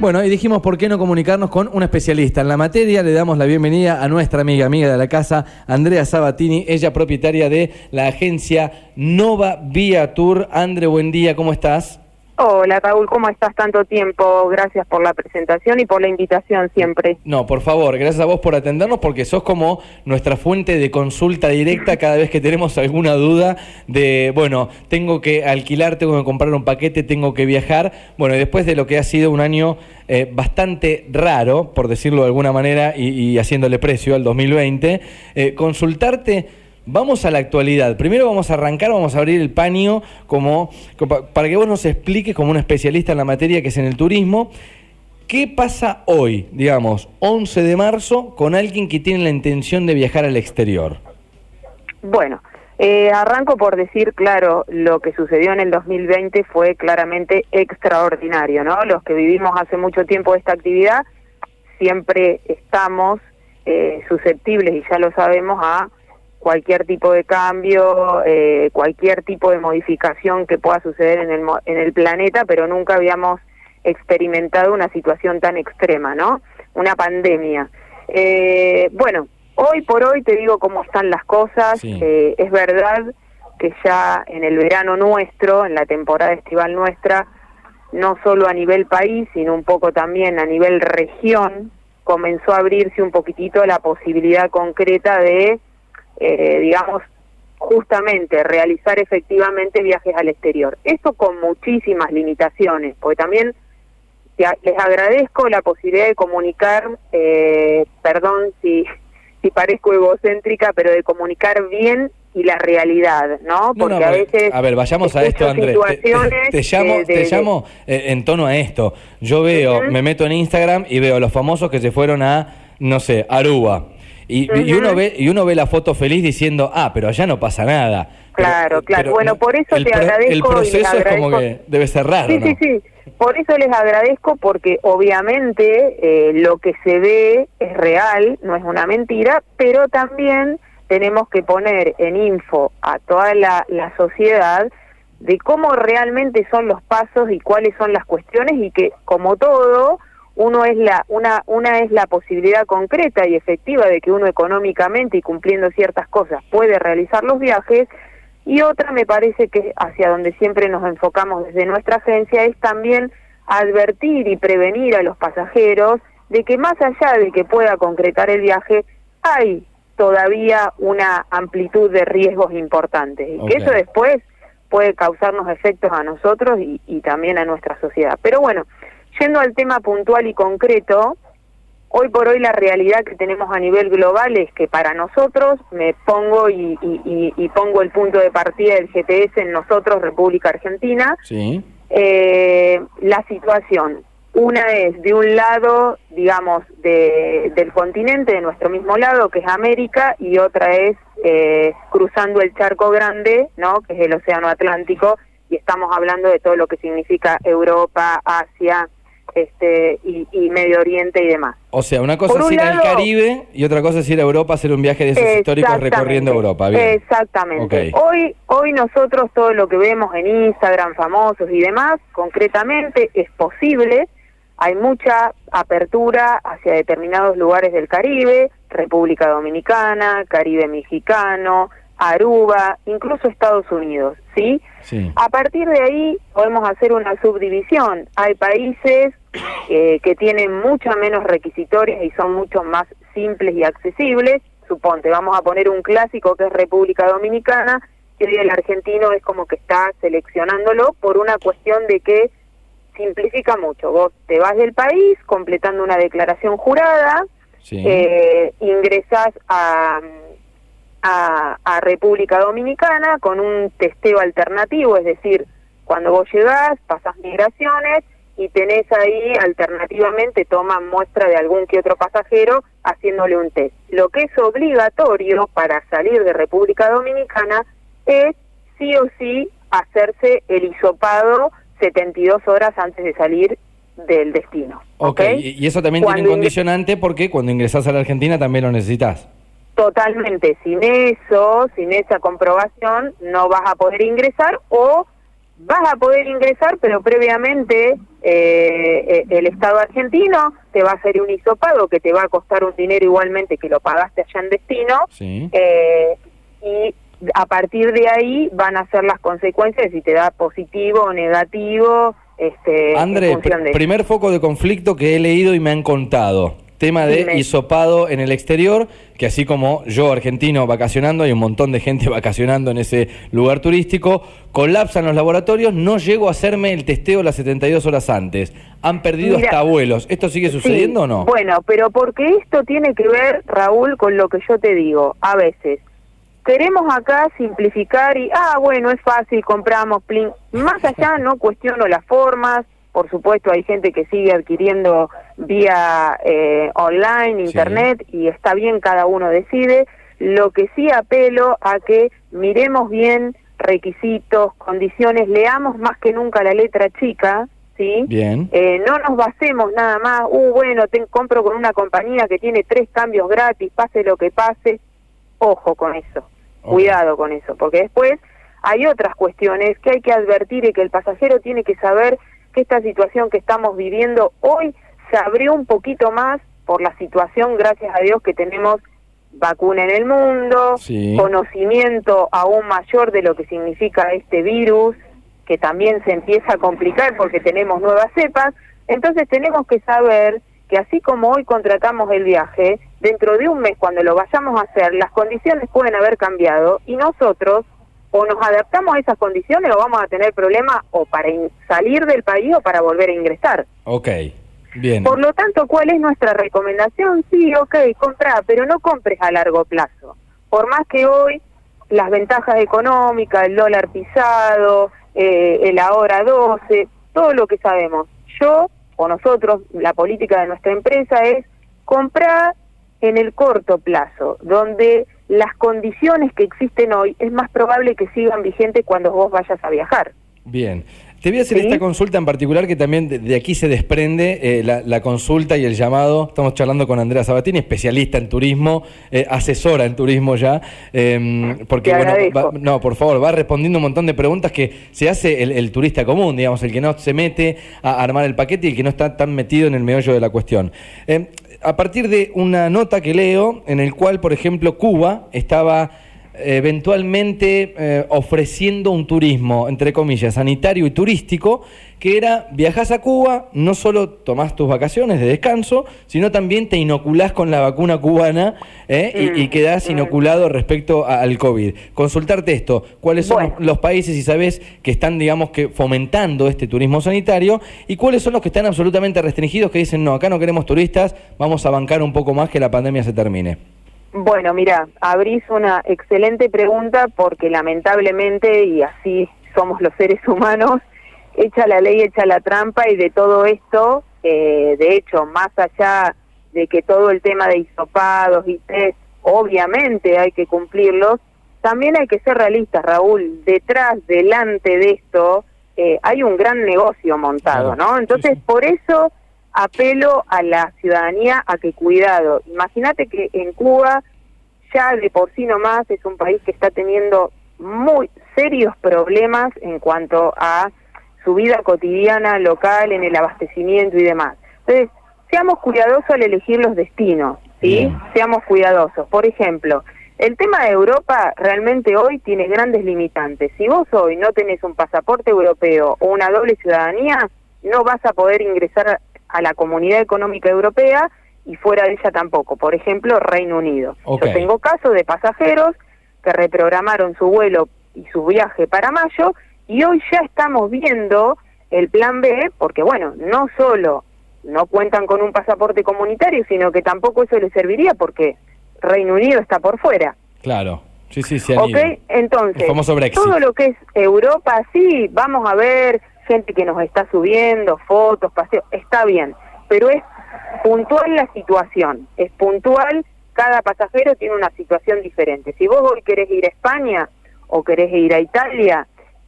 Bueno, y dijimos por qué no comunicarnos con un especialista en la materia. Le damos la bienvenida a nuestra amiga, amiga de la casa, Andrea Sabatini, ella propietaria de la agencia Nova Vía Tour. Andre, buen día, ¿cómo estás? Hola Raúl, ¿cómo estás tanto tiempo? Gracias por la presentación y por la invitación siempre. No, por favor, gracias a vos por atendernos porque sos como nuestra fuente de consulta directa cada vez que tenemos alguna duda de, bueno, tengo que alquilar, tengo que comprar un paquete, tengo que viajar. Bueno, y después de lo que ha sido un año eh, bastante raro, por decirlo de alguna manera, y, haciéndole precio al 2020, eh, consultarte Vamos a la actualidad. Primero vamos a arrancar, vamos a abrir el paño como, para que vos nos expliques como un especialista en la materia que es en el turismo, ¿qué pasa hoy, digamos, 11 de marzo, con alguien que tiene la intención de viajar al exterior? Bueno, eh, arranco por decir, claro, lo que sucedió en el 2020 fue claramente extraordinario, ¿no? Los que vivimos hace mucho tiempo esta actividad siempre estamos eh, susceptibles, y ya lo sabemos, a cualquier tipo de cambio, eh, cualquier tipo de modificación que pueda suceder en el, en el planeta, pero nunca habíamos experimentado una situación tan extrema, ¿no? Una pandemia. Eh, bueno, hoy por hoy te digo cómo están las cosas. Eh, es verdad que ya en el verano nuestro, en la temporada estival nuestra, no solo a nivel país, sino un poco también a nivel región, comenzó a abrirse un poquitito la posibilidad concreta de eh, digamos, justamente realizar efectivamente viajes al exterior. Esto con muchísimas limitaciones, porque también les agradezco la posibilidad de comunicar, eh, perdón si, si parezco egocéntrica, pero de comunicar bien y la realidad, ¿no? Porque a veces... A ver, vayamos a esto, Andrés. Te, llamo, te llamo eh, en tono a esto. Yo veo, me meto en Instagram y veo a los famosos que se fueron a, no sé, Aruba y, uno ve, y uno ve la foto feliz diciendo, ah, pero allá no pasa nada. Claro, claro. bueno, por eso te agradezco. El proceso es como que debe ser raro. Sí, sí, sí. Por eso les agradezco porque obviamente eh, lo que se ve es real, no es una mentira, pero también tenemos que poner en info a toda la, la sociedad de cómo realmente son los pasos y cuáles son las cuestiones y que como todo uno es la una una es la posibilidad concreta y efectiva de que uno económicamente y cumpliendo ciertas cosas puede realizar los viajes y otra me parece que hacia donde siempre nos enfocamos desde nuestra agencia es también advertir y prevenir a los pasajeros de que más allá de que pueda concretar el viaje hay todavía una amplitud de riesgos importantes y que eso después puede causarnos efectos a nosotros y, y también a nuestra sociedad. Pero bueno, Yendo al tema puntual y concreto, hoy por hoy la realidad que tenemos a nivel global es que para nosotros, me pongo y, pongo el punto de partida del GPS en nosotros, República Argentina, eh, la situación. Una es de un lado, digamos, del continente, de nuestro mismo lado, que es América, y otra es eh, cruzando el charco grande, ¿no? que es el Océano Atlántico, y estamos hablando de todo lo que significa Europa, Asia, este, y, Medio Oriente y demás. O sea, una cosa es ir al Caribe y otra cosa es ir a Europa, hacer un viaje de esos históricos recorriendo Europa. Exactamente. Hoy, hoy nosotros todo lo que vemos en Instagram, famosos y demás, concretamente es posible. Hay mucha apertura hacia determinados lugares del Caribe, República Dominicana, Caribe Mexicano, Aruba, incluso Estados Unidos, ¿sí? A partir de ahí podemos hacer una subdivisión. Hay países eh, que tienen mucho menos requisitorios y son mucho más simples y accesibles. Suponte, vamos a poner un clásico que es República Dominicana, que hoy el argentino es como que está seleccionándolo por una cuestión de que simplifica mucho. Vos te vas del país completando una declaración jurada, eh, ingresas a a, República Dominicana con un testeo alternativo, es decir, cuando vos llegás, pasas migraciones y tenés ahí alternativamente, toman muestra de algún que otro pasajero haciéndole un test. Lo que es obligatorio para salir de República Dominicana es sí o sí hacerse el hisopado 72 horas antes de salir del destino. Ok, y eso también tiene un condicionante porque cuando ingresás a la Argentina también lo necesitas totalmente sin eso, sin esa comprobación, no vas a poder ingresar o vas a poder ingresar, pero previamente eh, el Estado argentino te va a hacer un hisopado que te va a costar un dinero igualmente que lo pagaste allá en destino eh, y a partir de ahí van a ser las consecuencias si te da positivo o negativo. Este, André, primer foco de conflicto que he leído y me han contado tema de hisopado en el exterior, que así como yo argentino vacacionando, hay un montón de gente vacacionando en ese lugar turístico, colapsan los laboratorios, no llego a hacerme el testeo las 72 horas antes. Han perdido hasta abuelos. ¿Esto sigue sucediendo o no? Bueno, pero porque esto tiene que ver, Raúl, con lo que yo te digo. A veces queremos acá simplificar y, ah, bueno, es fácil, compramos, plin. Más allá no cuestiono las formas, por supuesto, hay gente que sigue adquiriendo vía eh, online, internet, y está bien, cada uno decide. Lo que sí apelo a que miremos bien requisitos, condiciones, leamos más que nunca la letra chica, ¿sí? Bien. Eh, no nos basemos nada más, uh, bueno, te compro con una compañía que tiene tres cambios gratis, pase lo que pase. Ojo con eso, cuidado con eso, porque después hay otras cuestiones que hay que advertir y que el pasajero tiene que saber que esta situación que estamos viviendo hoy se abrió un poquito más por la situación, gracias a Dios, que tenemos vacuna en el mundo, conocimiento aún mayor de lo que significa este virus, que también se empieza a complicar porque tenemos nuevas cepas. Entonces tenemos que saber que así como hoy contratamos el viaje, dentro de un mes cuando lo vayamos a hacer, las condiciones pueden haber cambiado y nosotros o nos adaptamos a esas condiciones o vamos a tener problemas o para salir del país o para volver a ingresar. Ok, bien. Por lo tanto, ¿cuál es nuestra recomendación? Sí, ok, compra, pero no compres a largo plazo. Por más que hoy las ventajas económicas, el dólar pisado, eh, el ahora 12, todo lo que sabemos. Yo o nosotros, la política de nuestra empresa es comprar en el corto plazo, donde las condiciones que existen hoy es más probable que sigan vigentes cuando vos vayas a viajar. Bien. Te voy a hacer esta consulta en particular que también de, aquí se desprende eh, la, consulta y el llamado. Estamos charlando con Andrea Sabatini, especialista en turismo, eh, asesora en turismo ya. Em, porque, bueno, no, por favor, va respondiendo un montón de preguntas que se hace el, turista común, digamos, el que no se mete a armar el paquete y el que no está tan metido en el meollo de la cuestión. A partir de una nota que leo en el cual, por ejemplo, Cuba estaba eventualmente eh, ofreciendo un turismo, entre comillas, sanitario y turístico, que era viajas a Cuba, no solo tomás tus vacaciones de descanso, sino también te inoculás con la vacuna cubana eh, y, mm, quedás inoculado respecto al COVID. Consultarte esto, ¿cuáles son los países, y sabes, que están, digamos, que fomentando este turismo sanitario y cuáles son los que están absolutamente restringidos, que dicen, no, acá no queremos turistas, vamos a bancar un poco más que la pandemia se termine? Bueno, mira, abrís una excelente pregunta porque lamentablemente, y así somos los seres humanos, echa la ley, echa la trampa y de todo esto, eh, de hecho, más allá de que todo el tema de hisopados y test, obviamente hay que cumplirlos, también hay que ser realistas, Raúl, detrás, delante de esto, eh, hay un gran negocio montado, ¿no? Entonces, por eso apelo a la ciudadanía a que cuidado. Imagínate que en Cuba ya de por sí nomás es un país que está teniendo muy serios problemas en cuanto a su vida cotidiana local, en el abastecimiento y demás. Entonces, seamos cuidadosos al elegir los destinos, ¿sí? Seamos cuidadosos. Por ejemplo, el tema de Europa realmente hoy tiene grandes limitantes. Si vos hoy no tenés un pasaporte europeo o una doble ciudadanía, no vas a poder ingresar a la Comunidad Económica Europea y fuera de ella tampoco. Por ejemplo, Reino Unido. Yo tengo casos de pasajeros que reprogramaron su vuelo y su viaje para mayo y hoy ya estamos viendo el plan B, porque bueno, no solo no cuentan con un pasaporte comunitario, sino que tampoco eso les serviría porque Reino Unido está por fuera. Claro. Sí, sí, sí. Ok, entonces, todo lo que es Europa, sí, vamos a ver gente que nos está subiendo, fotos, paseos, está bien, pero es puntual la situación, es puntual, cada pasajero tiene una situación diferente. Si vos hoy querés ir a España o querés ir a Italia,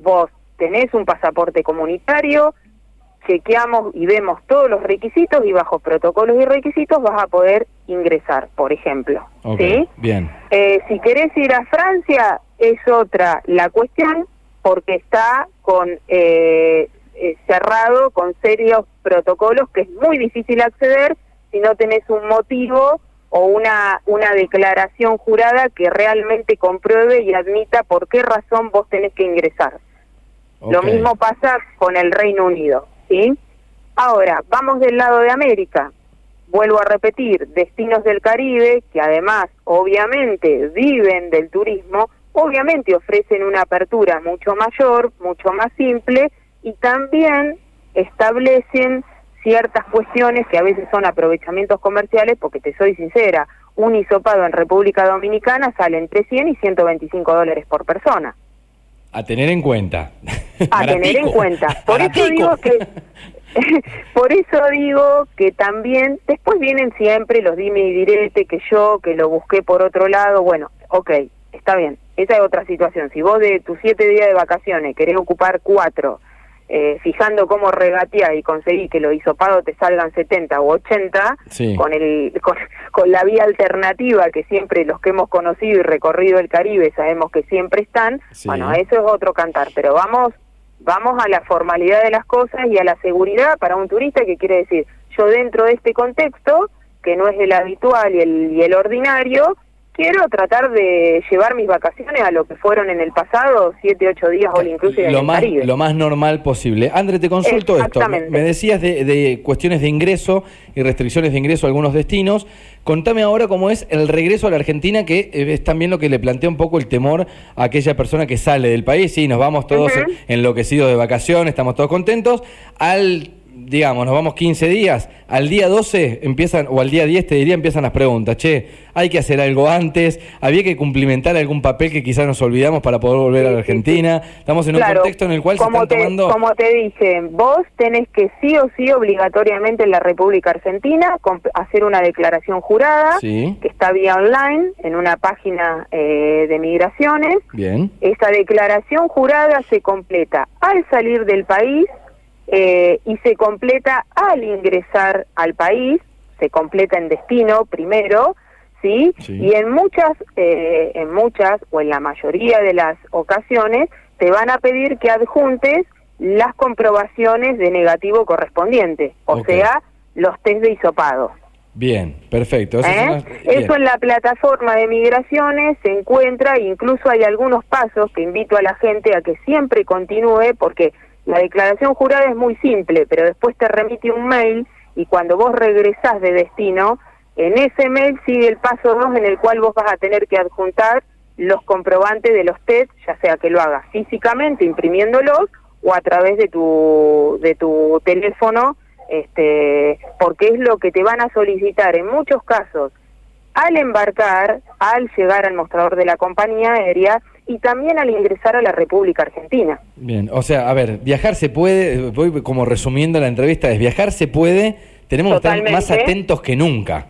vos tenés un pasaporte comunitario, chequeamos y vemos todos los requisitos y bajo protocolos y requisitos vas a poder ingresar, por ejemplo. ¿sí? Bien. Eh, si querés ir a Francia, es otra la cuestión, porque está con eh, eh, cerrado con serios protocolos que es muy difícil acceder si no tenés un motivo o una, una declaración jurada que realmente compruebe y admita por qué razón vos tenés que ingresar. Lo mismo pasa con el Reino Unido, ¿sí? Ahora, vamos del lado de América. Vuelvo a repetir, destinos del Caribe, que además obviamente viven del turismo, obviamente ofrecen una apertura mucho mayor, mucho más simple y también establecen ciertas cuestiones que a veces son aprovechamientos comerciales, porque te soy sincera, un hisopado en República Dominicana sale entre 100 y 125 dólares por persona. A tener en cuenta. A tener en cuenta. Por eso digo que por eso digo que también después vienen siempre los dime y direte que yo que lo busqué por otro lado, bueno, ok, está bien. Esa es otra situación. Si vos de tus siete días de vacaciones querés ocupar cuatro eh, fijando cómo regatear y conseguir que los hisopados te salgan 70 o 80, con, el, con, la vía alternativa que siempre los que hemos conocido y recorrido el Caribe sabemos que siempre están, bueno, eso es otro cantar, pero vamos, vamos a la formalidad de las cosas y a la seguridad para un turista que quiere decir, yo dentro de este contexto, que no es el habitual y el, y el ordinario, quiero tratar de llevar mis vacaciones a lo que fueron en el pasado, siete, ocho días o inclusive lo más, Lo más normal posible. André, te consulto esto. Me decías de, cuestiones de ingreso y restricciones de ingreso a algunos destinos. Contame ahora cómo es el regreso a la Argentina, que eh, es también lo que le plantea un poco el temor a aquella persona que sale del país. Sí, nos vamos todos enloquecidos de vacaciones, estamos todos contentos. Al digamos, nos vamos 15 días, al día 12 empiezan, o al día 10 te diría, empiezan las preguntas, che, hay que hacer algo antes, había que cumplimentar algún papel que quizás nos olvidamos para poder volver a la Argentina, estamos en un contexto en el cual se están tomando... Como te dije, vos tenés que sí o sí obligatoriamente en la República Argentina hacer una declaración jurada, que está vía online, en una página eh, de migraciones. Bien. Esa declaración jurada se completa. Al salir del país, eh, y se completa al ingresar al país, se completa en destino primero, ¿sí? Y en muchas, eh, en muchas o en la mayoría de las ocasiones te van a pedir que adjuntes las comprobaciones de negativo correspondiente, o sea, los test de hisopado. Bien, perfecto. Eso, ¿Eh? Eso en la plataforma de migraciones se encuentra, incluso hay algunos pasos que invito a la gente a que siempre continúe, porque la declaración jurada es muy simple, pero después te remite un mail y cuando vos regresás de destino, en ese mail sigue el paso 2 en el cual vos vas a tener que adjuntar los comprobantes de los test, ya sea que lo hagas físicamente imprimiéndolos o a través de tu de tu teléfono, este, porque es lo que te van a solicitar en muchos casos. Al embarcar, al llegar al mostrador de la compañía aérea y también al ingresar a la República Argentina. Bien, o sea, a ver, viajar se puede, voy como resumiendo la entrevista, es viajar se puede, tenemos que estar más atentos que nunca.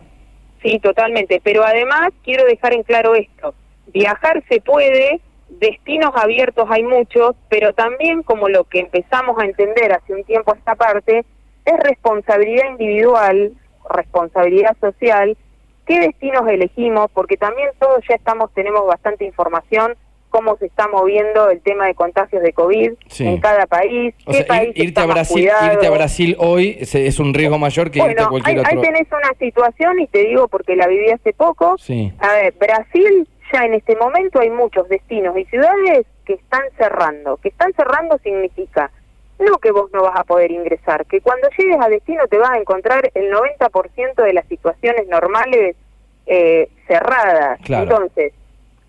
Sí, totalmente, pero además quiero dejar en claro esto, viajar se puede, destinos abiertos hay muchos, pero también como lo que empezamos a entender hace un tiempo esta parte, es responsabilidad individual, responsabilidad social, qué destinos elegimos, porque también todos ya estamos, tenemos bastante información cómo se está moviendo el tema de contagios de COVID en cada país, qué país irte a Brasil, Irte a Brasil hoy es, un riesgo mayor que irte a cualquier otro. Ahí tenés una situación y te digo porque la viví hace poco. A ver, Brasil ya en este momento hay muchos destinos y ciudades que están cerrando. Que están cerrando significa no que vos no vas a poder ingresar, que cuando llegues a destino te vas a encontrar el 90% de las situaciones normales eh, cerradas. Entonces,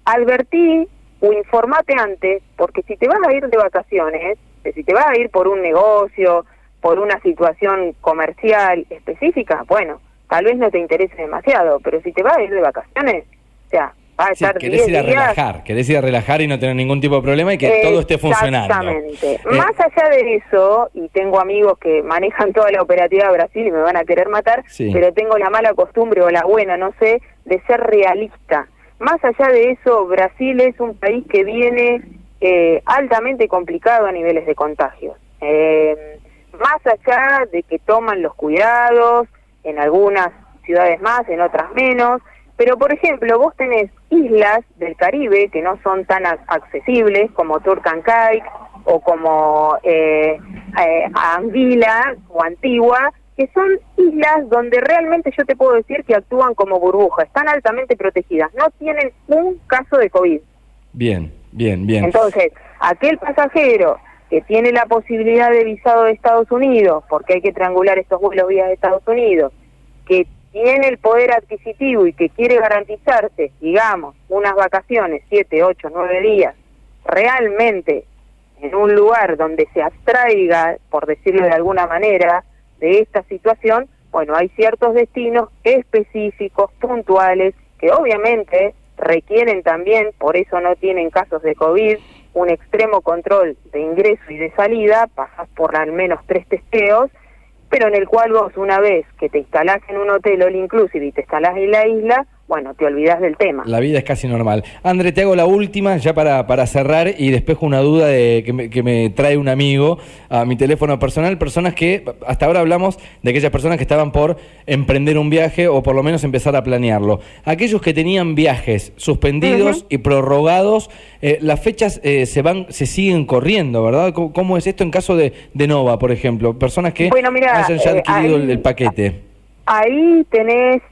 advertí o informate antes, porque si te vas a ir de vacaciones, si te vas a ir por un negocio, por una situación comercial específica, bueno, tal vez no te interese demasiado, pero si te vas a ir de vacaciones, o sea, va a estar querés ir a relajar, querés ir a relajar y no tener ningún tipo de problema y que todo esté funcionando. Exactamente. Eh, Más allá de eso, y tengo amigos que manejan toda la operativa de Brasil y me van a querer matar, pero tengo la mala costumbre o la buena, no sé, de ser realista. Más allá de eso, Brasil es un país que viene eh, altamente complicado a niveles de contagios. Eh, más allá de que toman los cuidados, en algunas ciudades más, en otras menos, pero por ejemplo, vos tenés islas del Caribe que no son tan accesibles como Turcancay, o como eh, Anguila o Antigua, que son islas donde realmente yo te puedo decir que actúan como burbuja, están altamente protegidas, no tienen un caso de COVID. Bien, bien, bien. Entonces, aquel pasajero que tiene la posibilidad de visado de Estados Unidos, porque hay que triangular estos vuelos vía de Estados Unidos, que tiene el poder adquisitivo y que quiere garantizarse, digamos, unas vacaciones, siete, ocho, nueve días, realmente en un lugar donde se abstraiga, por decirlo de alguna manera, de esta situación, bueno, hay ciertos destinos específicos, puntuales, que obviamente requieren también, por eso no tienen casos de COVID, un extremo control de ingreso y de salida, pasas por al menos tres testeos, pero en el cual vos una vez que te instalás en un hotel all inclusive y te instalás en la isla, bueno, te olvidas del tema. La vida es casi normal. André, te hago la última ya para, para cerrar y despejo una duda de, que, me, que me trae un amigo a mi teléfono personal. Personas que, hasta ahora hablamos de aquellas personas que estaban por emprender un viaje o por lo menos empezar a planearlo. Aquellos que tenían viajes suspendidos y prorrogados, eh, las fechas eh, se van se siguen corriendo, ¿verdad? ¿Cómo, es esto en caso de, de Nova, por ejemplo? Personas que bueno, mira, hayan ya eh, adquirido el, el paquete. Ahí tenés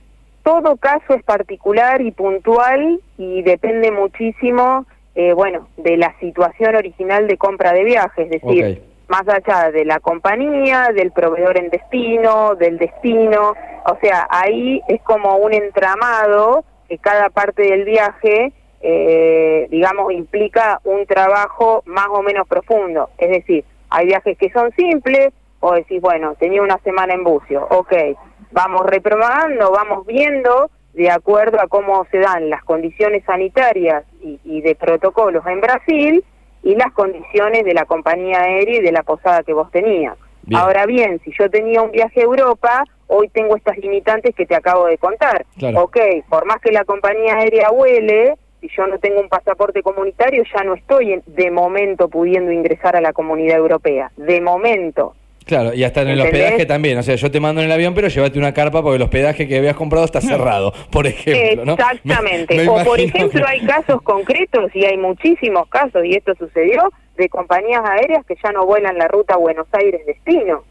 todo caso es particular y puntual y depende muchísimo, eh, bueno, de la situación original de compra de viajes, es decir, más allá de la compañía, del proveedor en destino, del destino, o sea, ahí es como un entramado que cada parte del viaje, eh, digamos, implica un trabajo más o menos profundo, es decir, hay viajes que son simples, o decís, bueno, tenía una semana en bucio, ok, vamos reprogramando, vamos viendo de acuerdo a cómo se dan las condiciones sanitarias y, de protocolos en Brasil y las condiciones de la compañía aérea y de la posada que vos tenías. Ahora bien, si yo tenía un viaje a Europa, hoy tengo estas limitantes que te acabo de contar. Ok, por más que la compañía aérea huele, si yo no tengo un pasaporte comunitario, ya no estoy de momento pudiendo ingresar a la comunidad europea. De momento. Claro, y hasta en el hospedaje también. O sea, yo te mando en el avión, pero llévate una carpa porque el hospedaje que habías comprado está cerrado, por ejemplo. Exactamente. o, por ejemplo, hay casos concretos, y hay muchísimos casos, y esto sucedió, de compañías aéreas que ya no vuelan la ruta Buenos Aires-Destino.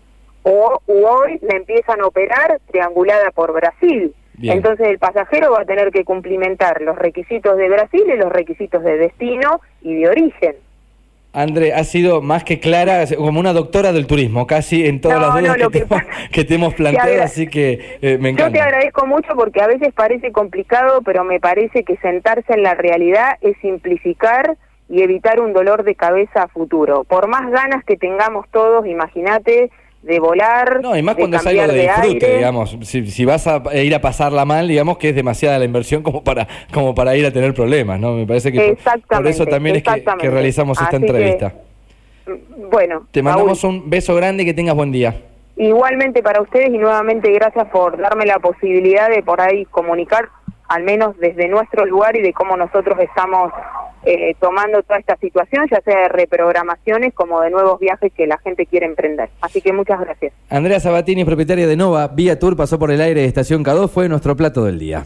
O hoy la empiezan a operar triangulada por Brasil. Entonces el pasajero va a tener que cumplimentar los requisitos de Brasil y los requisitos de destino y de origen. André, ha sido más que clara, como una doctora del turismo, casi en todas las dudas que, te, hemos planteado, así que eh, me encanta. Yo te agradezco mucho porque a veces parece complicado, pero me parece que sentarse en la realidad es simplificar y evitar un dolor de cabeza a futuro. Por más ganas que tengamos todos, imagínate, de volar. No, y más cuando es algo de, disfrute, digamos. Si, vas a ir a pasarla mal, digamos que es demasiada la inversión como para como para ir a tener problemas, ¿no? Me parece que por, eso también es que, realizamos esta entrevista. Mm, bueno. Te mandamos un beso grande y que tengas buen día. Igualmente para ustedes y nuevamente gracias por darme la posibilidad de por ahí comunicar, al menos desde nuestro lugar y de cómo nosotros estamos eh, tomando toda esta situación, ya sea de reprogramaciones como de nuevos viajes que la gente quiere emprender. Así que muchas gracias. Andrea Sabatini, propietaria de Nova, Vía Tour, pasó por el aire de Estación K2, fue nuestro plato del día.